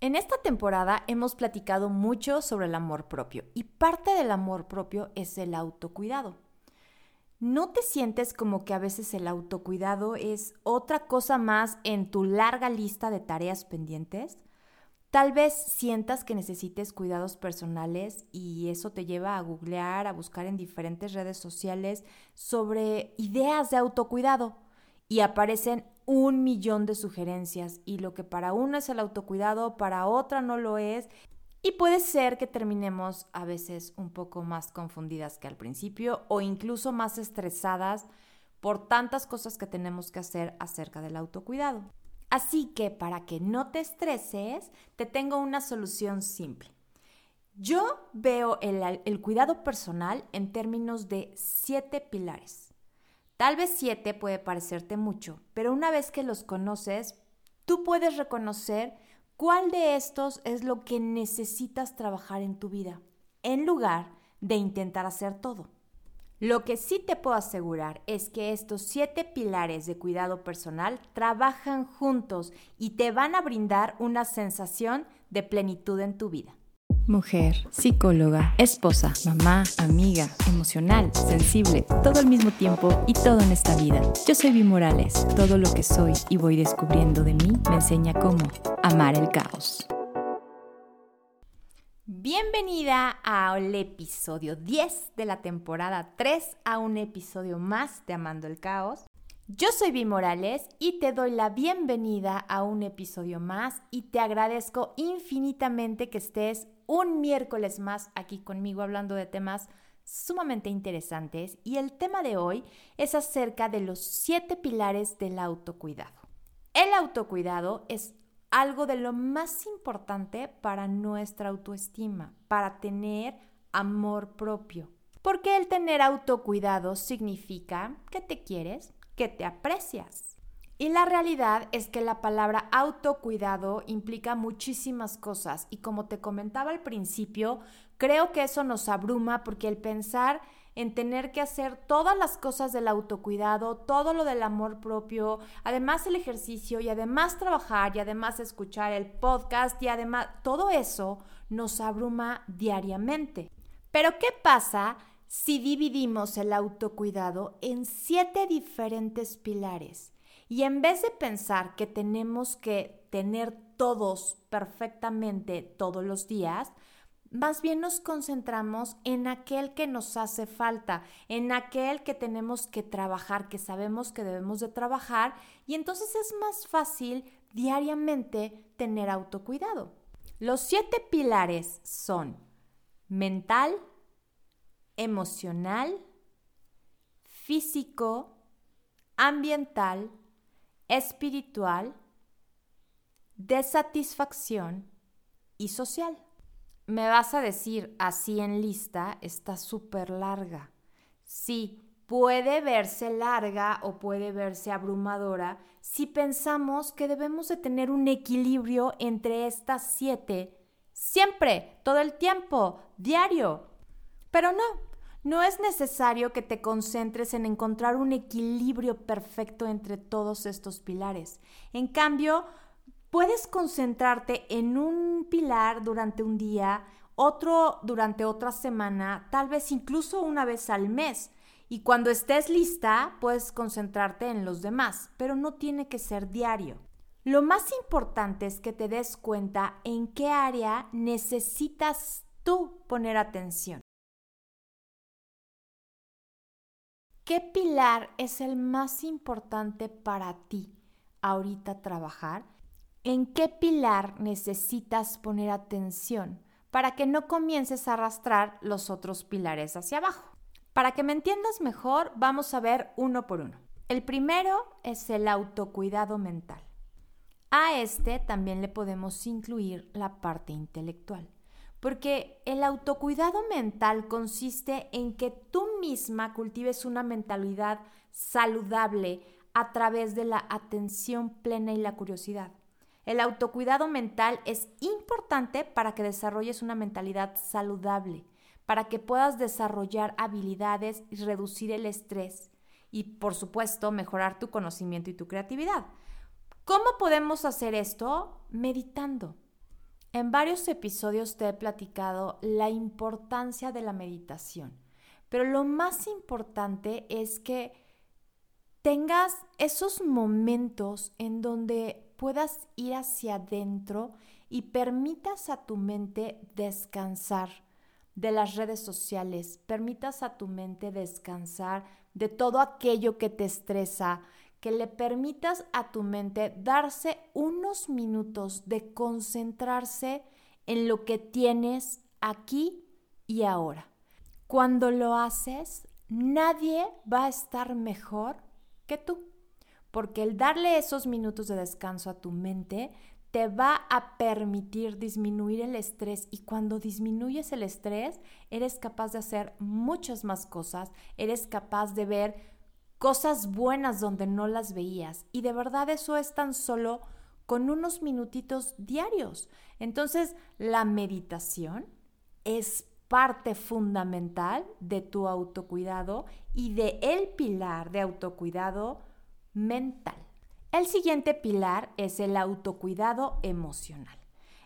En esta temporada hemos platicado mucho sobre el amor propio y parte del amor propio es el autocuidado. ¿No te sientes como que a veces el autocuidado es otra cosa más en tu larga lista de tareas pendientes? Tal vez sientas que necesites cuidados personales y eso te lleva a googlear, a buscar en diferentes redes sociales sobre ideas de autocuidado y aparecen un millón de sugerencias y lo que para uno es el autocuidado, para otra no lo es. Y puede ser que terminemos a veces un poco más confundidas que al principio o incluso más estresadas por tantas cosas que tenemos que hacer acerca del autocuidado. Así que para que no te estreses, te tengo una solución simple. Yo veo el, el cuidado personal en términos de siete pilares. Tal vez siete puede parecerte mucho, pero una vez que los conoces, tú puedes reconocer cuál de estos es lo que necesitas trabajar en tu vida, en lugar de intentar hacer todo. Lo que sí te puedo asegurar es que estos siete pilares de cuidado personal trabajan juntos y te van a brindar una sensación de plenitud en tu vida mujer, psicóloga, esposa, mamá, amiga, emocional, sensible, todo al mismo tiempo y todo en esta vida. Yo soy Vi Morales. Todo lo que soy y voy descubriendo de mí me enseña cómo amar el caos. Bienvenida al episodio 10 de la temporada 3, a un episodio más de Amando el Caos. Yo soy Vi Morales y te doy la bienvenida a un episodio más y te agradezco infinitamente que estés un miércoles más aquí conmigo hablando de temas sumamente interesantes y el tema de hoy es acerca de los siete pilares del autocuidado. El autocuidado es algo de lo más importante para nuestra autoestima, para tener amor propio. Porque el tener autocuidado significa que te quieres, que te aprecias, y la realidad es que la palabra autocuidado implica muchísimas cosas y como te comentaba al principio, creo que eso nos abruma porque el pensar en tener que hacer todas las cosas del autocuidado, todo lo del amor propio, además el ejercicio y además trabajar y además escuchar el podcast y además todo eso nos abruma diariamente. Pero ¿qué pasa si dividimos el autocuidado en siete diferentes pilares? Y en vez de pensar que tenemos que tener todos perfectamente todos los días, más bien nos concentramos en aquel que nos hace falta, en aquel que tenemos que trabajar, que sabemos que debemos de trabajar, y entonces es más fácil diariamente tener autocuidado. Los siete pilares son mental, emocional, físico, ambiental, espiritual, de satisfacción y social. Me vas a decir, así en lista, está súper larga. Sí, puede verse larga o puede verse abrumadora si pensamos que debemos de tener un equilibrio entre estas siete, siempre, todo el tiempo, diario. Pero no, no es necesario que te concentres en encontrar un equilibrio perfecto entre todos estos pilares. En cambio, puedes concentrarte en un pilar durante un día, otro durante otra semana, tal vez incluso una vez al mes. Y cuando estés lista, puedes concentrarte en los demás, pero no tiene que ser diario. Lo más importante es que te des cuenta en qué área necesitas tú poner atención. ¿Qué pilar es el más importante para ti ahorita trabajar? ¿En qué pilar necesitas poner atención para que no comiences a arrastrar los otros pilares hacia abajo? Para que me entiendas mejor, vamos a ver uno por uno. El primero es el autocuidado mental. A este también le podemos incluir la parte intelectual. Porque el autocuidado mental consiste en que tú misma cultives una mentalidad saludable a través de la atención plena y la curiosidad. El autocuidado mental es importante para que desarrolles una mentalidad saludable, para que puedas desarrollar habilidades y reducir el estrés y, por supuesto, mejorar tu conocimiento y tu creatividad. ¿Cómo podemos hacer esto? Meditando En varios episodios te he platicado la importancia de la meditación, pero lo más importante es que tengas esos momentos en donde puedas ir hacia adentro y permitas a tu mente descansar de las redes sociales, permitas a tu mente descansar de todo aquello que te estresa, que le permitas a tu mente darse unos minutos de concentrarse en lo que tienes aquí y ahora. Cuando lo haces, nadie va a estar mejor que tú, porque el darle esos minutos de descanso a tu mente te va a permitir disminuir el estrés y cuando disminuyes el estrés, eres capaz de hacer muchas más cosas, eres capaz de ver cosas buenas donde no las veías. Y de verdad eso es tan solo con unos minutitos diarios. Entonces, la meditación es parte fundamental de tu autocuidado y de el pilar de autocuidado mental. El siguiente pilar es el autocuidado emocional.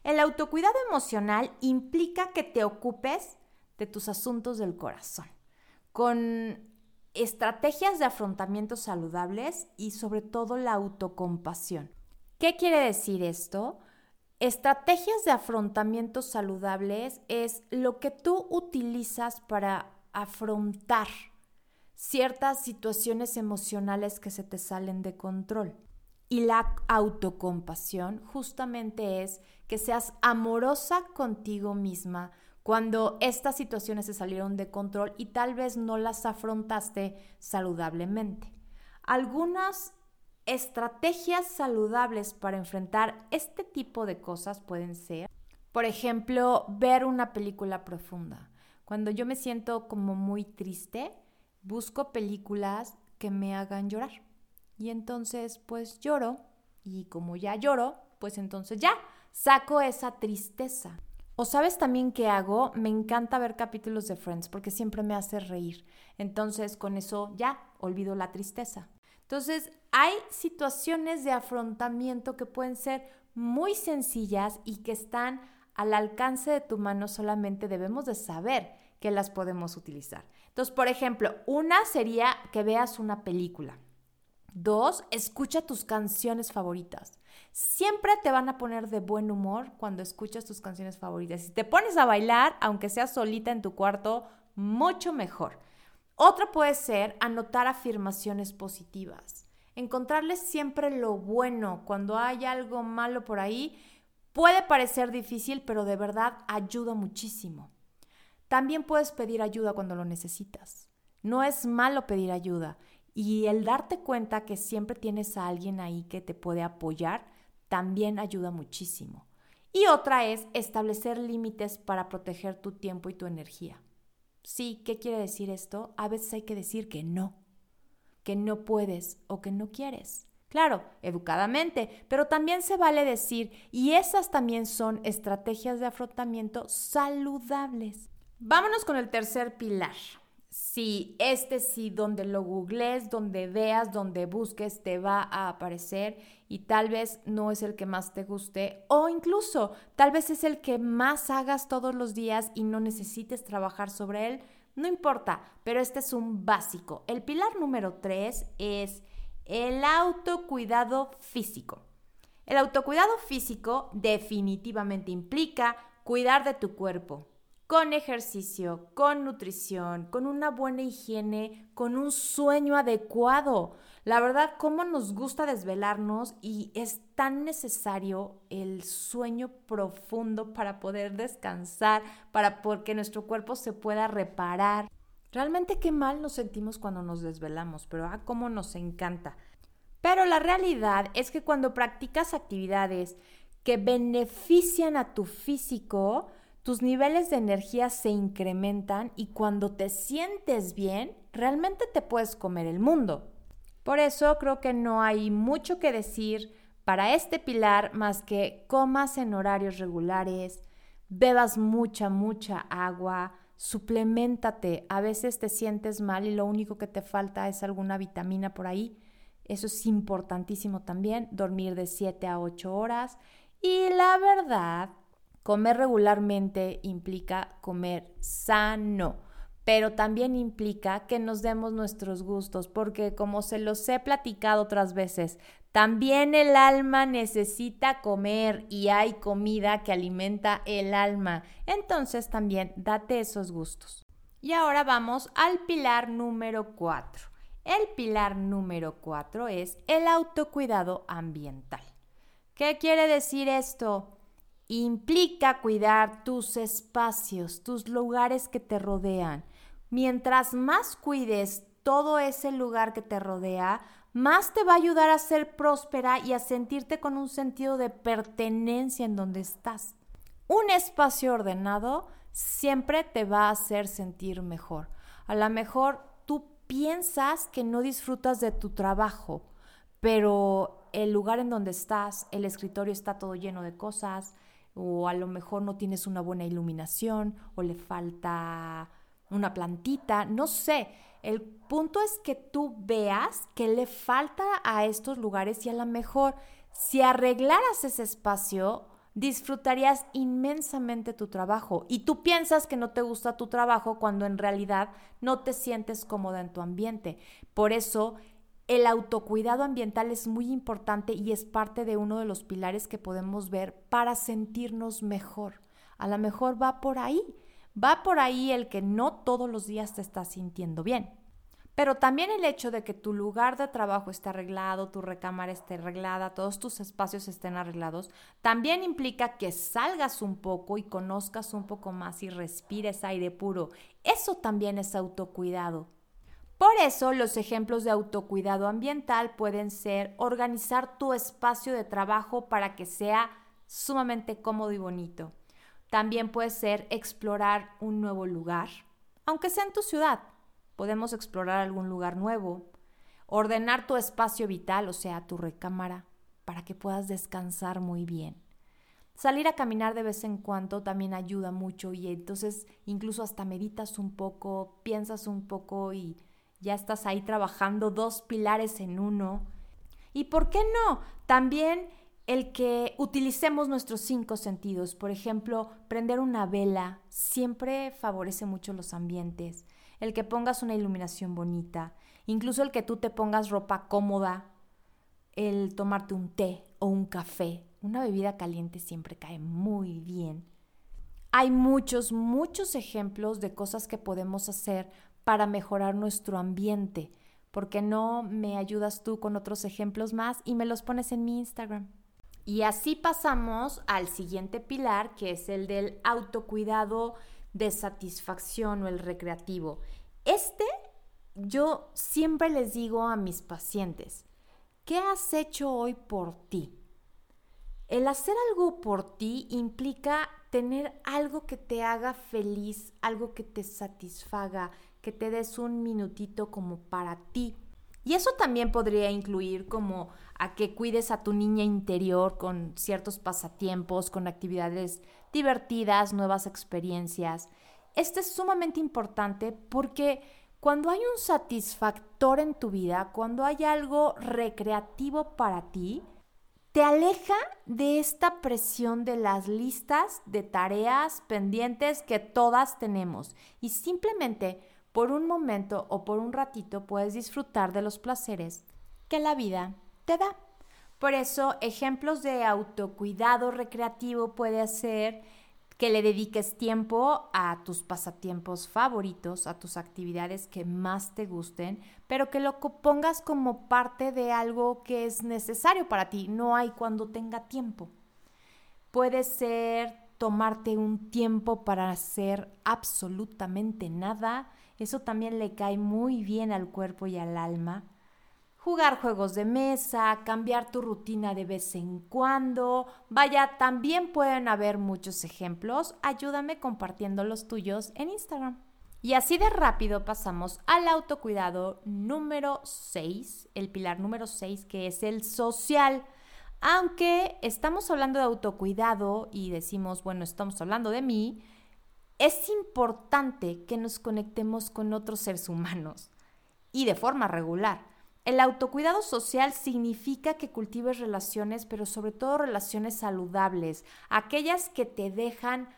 El autocuidado emocional implica que te ocupes de tus asuntos del corazón, con estrategias de afrontamiento saludables y sobre todo la autocompasión. ¿Qué quiere decir esto? Estrategias de afrontamiento saludables es lo que tú utilizas para afrontar ciertas situaciones emocionales que se te salen de control. Y la autocompasión justamente es que seas amorosa contigo misma, cuando estas situaciones se salieron de control y tal vez no las afrontaste saludablemente. Algunas estrategias saludables para enfrentar este tipo de cosas pueden ser, por ejemplo, ver una película profunda. Cuando yo me siento como muy triste, busco películas que me hagan llorar. Y entonces pues lloro y como ya lloro, pues entonces ya saco esa tristeza. O sabes también qué hago, me encanta ver capítulos de Friends porque siempre me hace reír. Entonces con eso ya olvido la tristeza. Entonces hay situaciones de afrontamiento que pueden ser muy sencillas y que están al alcance de tu mano, solamente debemos de saber que las podemos utilizar. Entonces, por ejemplo, una sería que veas una película. Dos, escucha tus canciones favoritas. Siempre te van a poner de buen humor cuando escuchas tus canciones favoritas. Si te pones a bailar, aunque seas solita en tu cuarto, mucho mejor. Otra puede ser anotar afirmaciones positivas. Encontrarles siempre lo bueno cuando hay algo malo por ahí. Puede parecer difícil, pero de verdad ayuda muchísimo. También puedes pedir ayuda cuando lo necesitas. No es malo pedir ayuda. Y el darte cuenta que siempre tienes a alguien ahí que te puede apoyar también ayuda muchísimo. Y otra es establecer límites para proteger tu tiempo y tu energía. Sí, ¿qué quiere decir esto? A veces hay que decir que no, que no puedes o que no quieres. Claro, educadamente, pero también se vale decir, y esas también son estrategias de afrontamiento saludables. Vámonos con el tercer pilar, si este sí, donde lo googlees, donde veas, donde busques, te va a aparecer y tal vez no es el que más te guste o incluso tal vez es el que más hagas todos los días y no necesites trabajar sobre él, no importa, pero este es un básico. El pilar número tres es el autocuidado físico. El autocuidado físico definitivamente implica cuidar de tu cuerpo, con ejercicio, con nutrición, con una buena higiene, con un sueño adecuado. La verdad, cómo nos gusta desvelarnos y es tan necesario el sueño profundo para poder descansar, para que nuestro cuerpo se pueda reparar. Realmente qué mal nos sentimos cuando nos desvelamos, pero ah, cómo nos encanta. Pero la realidad es que cuando practicas actividades que benefician a tu físico, tus niveles de energía se incrementan y cuando te sientes bien, realmente te puedes comer el mundo. Por eso creo que no hay mucho que decir para este pilar más que comas en horarios regulares, bebas mucha, mucha agua, suplementate. A veces te sientes mal y lo único que te falta es alguna vitamina por ahí. Eso es importantísimo también, dormir de 7 a 8 horas. Y la verdad Comer regularmente implica comer sano, pero también implica que nos demos nuestros gustos, porque como se los he platicado otras veces, también el alma necesita comer y hay comida que alimenta el alma. Entonces también date esos gustos. Y ahora vamos al pilar número 4. El pilar número 4 es el autocuidado ambiental. ¿Qué quiere decir esto? Implica cuidar tus espacios, tus lugares que te rodean. Mientras más cuides todo ese lugar que te rodea, más te va a ayudar a ser próspera y a sentirte con un sentido de pertenencia en donde estás. Un espacio ordenado siempre te va a hacer sentir mejor. A lo mejor tú piensas que no disfrutas de tu trabajo, pero el lugar en donde estás, el escritorio está todo lleno de cosas, o a lo mejor no tienes una buena iluminación o le falta una plantita, no sé. El punto es que tú veas que le falta a estos lugares y a lo mejor si arreglaras ese espacio, disfrutarías inmensamente tu trabajo. Y tú piensas que no te gusta tu trabajo cuando en realidad no te sientes cómoda en tu ambiente. Por eso el autocuidado ambiental es muy importante y es parte de uno de los pilares que podemos ver para sentirnos mejor. A lo mejor va por ahí, va por ahí el que no todos los días te estás sintiendo bien. Pero también el hecho de que tu lugar de trabajo esté arreglado, tu recámara esté arreglada, todos tus espacios estén arreglados, también implica que salgas un poco y conozcas un poco más y respires aire puro. Eso también es autocuidado. Por eso los ejemplos de autocuidado ambiental pueden ser organizar tu espacio de trabajo para que sea sumamente cómodo y bonito. También puede ser explorar un nuevo lugar, aunque sea en tu ciudad. Podemos explorar algún lugar nuevo. Ordenar tu espacio vital, o sea, tu recámara, para que puedas descansar muy bien. Salir a caminar de vez en cuando también ayuda mucho y entonces incluso hasta meditas un poco, piensas un poco y ya estás ahí trabajando dos pilares en uno. ¿Y por qué no? También el que utilicemos nuestros cinco sentidos. Por ejemplo, prender una vela siempre favorece mucho los ambientes. El que pongas una iluminación bonita. Incluso el que tú te pongas ropa cómoda. El tomarte un té o un café. Una bebida caliente siempre cae muy bien. Hay muchos, muchos ejemplos de cosas que podemos hacer para mejorar nuestro ambiente. ¿Por qué no me ayudas tú con otros ejemplos más y me los pones en mi Instagram? Y así pasamos al siguiente pilar, que es el del autocuidado de satisfacción o el recreativo. Este yo siempre les digo a mis pacientes, ¿qué has hecho hoy por ti? El hacer algo por ti implica tener algo que te haga feliz, algo que te satisfaga, que te des un minutito como para ti. Y eso también podría incluir como a que cuides a tu niña interior con ciertos pasatiempos, con actividades divertidas, nuevas experiencias. Este es sumamente importante porque cuando hay un satisfactor en tu vida, cuando hay algo recreativo para ti, te aleja de esta presión de las listas de tareas pendientes que todas tenemos y simplemente por un momento o por un ratito puedes disfrutar de los placeres que la vida te da. Por eso, ejemplos de autocuidado recreativo puede ser que le dediques tiempo a tus pasatiempos favoritos, a tus actividades que más te gusten, pero que lo pongas como parte de algo que es necesario para ti, no hay cuando tenga tiempo. Puede ser tomarte un tiempo para hacer absolutamente nada, eso también le cae muy bien al cuerpo y al alma. Jugar juegos de mesa, cambiar tu rutina de vez en cuando. Vaya, también pueden haber muchos ejemplos. Ayúdame compartiendo los tuyos en Instagram. Y así de rápido pasamos al autocuidado número 6, el pilar número 6, que es el social. Aunque estamos hablando de autocuidado y decimos, bueno, estamos hablando de mí, es importante que nos conectemos con otros seres humanos y de forma regular. El autocuidado social significa que cultives relaciones, pero sobre todo relaciones saludables, aquellas que te dejan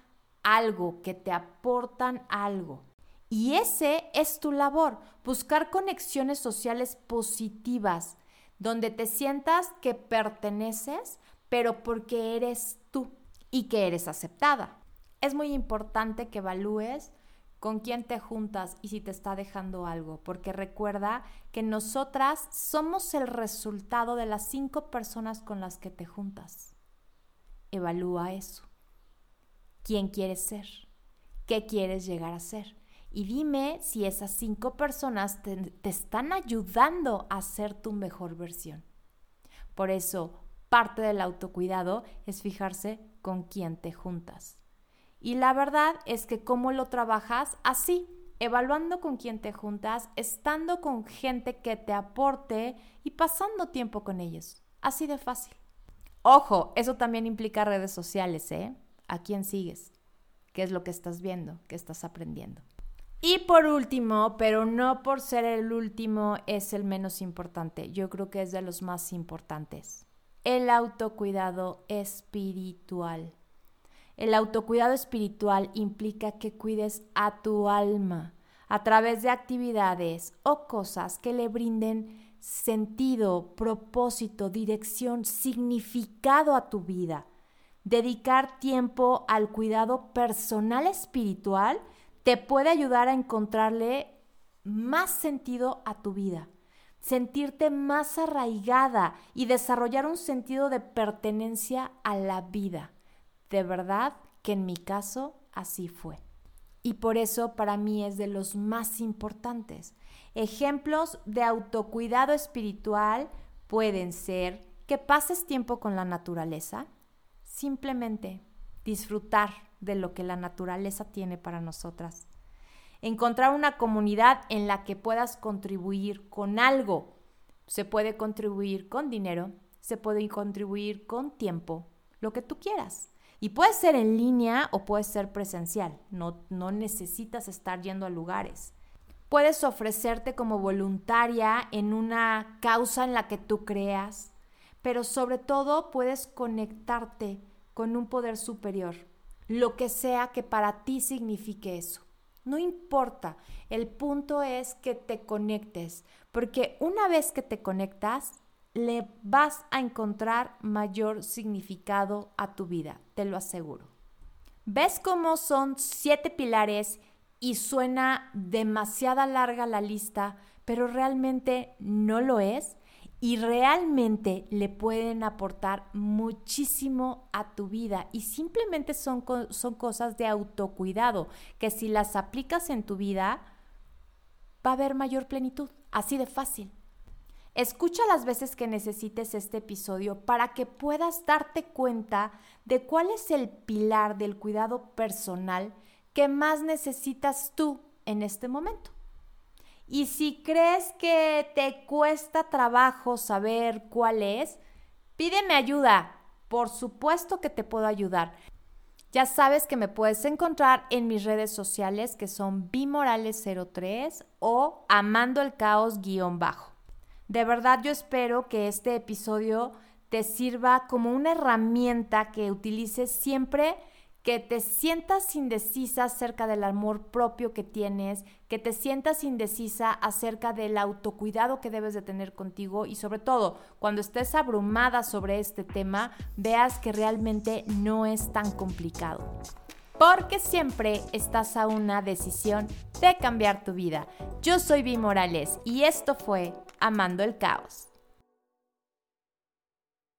algo, que te aportan algo. Y ese es tu labor, buscar conexiones sociales positivas, donde te sientas que perteneces, pero porque eres tú y que eres aceptada. Es muy importante que evalúes con quién te juntas y si te está dejando algo, porque recuerda que nosotras somos el resultado de las cinco personas con las que te juntas. Evalúa eso. ¿Quién quieres ser? ¿Qué quieres llegar a ser? Y dime si esas cinco personas te, te están ayudando a ser tu mejor versión. Por eso, parte del autocuidado es fijarse con quién te juntas. Y la verdad es que cómo lo trabajas así, evaluando con quién te juntas, estando con gente que te aporte y pasando tiempo con ellos. Así de fácil. Ojo, eso también implica redes sociales, ¿eh? ¿A quién sigues? ¿Qué es lo que estás viendo? ¿Qué estás aprendiendo? Y por último, pero no por ser el último, es el menos importante. Yo creo que es de los más importantes. El autocuidado espiritual. El autocuidado espiritual implica que cuides a tu alma a través de actividades o cosas que le brinden sentido, propósito, dirección, significado a tu vida. Dedicar tiempo al cuidado personal espiritual te puede ayudar a encontrarle más sentido a tu vida, sentirte más arraigada y desarrollar un sentido de pertenencia a la vida. De verdad que en mi caso así fue. Y por eso para mí es de los más importantes. Ejemplos de autocuidado espiritual pueden ser que pases tiempo con la naturaleza, simplemente disfrutar de lo que la naturaleza tiene para nosotras. Encontrar una comunidad en la que puedas contribuir con algo. Se puede contribuir con dinero, se puede contribuir con tiempo, lo que tú quieras. Y puede ser en línea o puede ser presencial. No, no necesitas estar yendo a lugares. Puedes ofrecerte como voluntaria en una causa en la que tú creas, pero sobre todo puedes conectarte con un poder superior, lo que sea que para ti signifique eso. No importa, el punto es que te conectes, porque una vez que te conectas, le vas a encontrar mayor significado a tu vida, te lo aseguro. ¿Ves cómo son siete pilares y suena demasiada larga la lista, pero realmente no lo es? Y realmente le pueden aportar muchísimo a tu vida y simplemente son, son cosas de autocuidado que si las aplicas en tu vida va a haber mayor plenitud, así de fácil. Escucha las veces que necesites este episodio para que puedas darte cuenta de cuál es el pilar del cuidado personal que más necesitas tú en este momento. Y si crees que te cuesta trabajo saber cuál es, pídeme ayuda. Por supuesto que te puedo ayudar. Ya sabes que me puedes encontrar en mis redes sociales que son bimorales03 o amando el caos-bajo. De verdad yo espero que este episodio te sirva como una herramienta que utilices siempre que te sientas indecisa acerca del amor propio que tienes, que te sientas indecisa acerca del autocuidado que debes de tener contigo y sobre todo cuando estés abrumada sobre este tema, veas que realmente no es tan complicado. Porque siempre estás a una decisión de cambiar tu vida. Yo soy Vi Morales y esto fue Amando el Caos.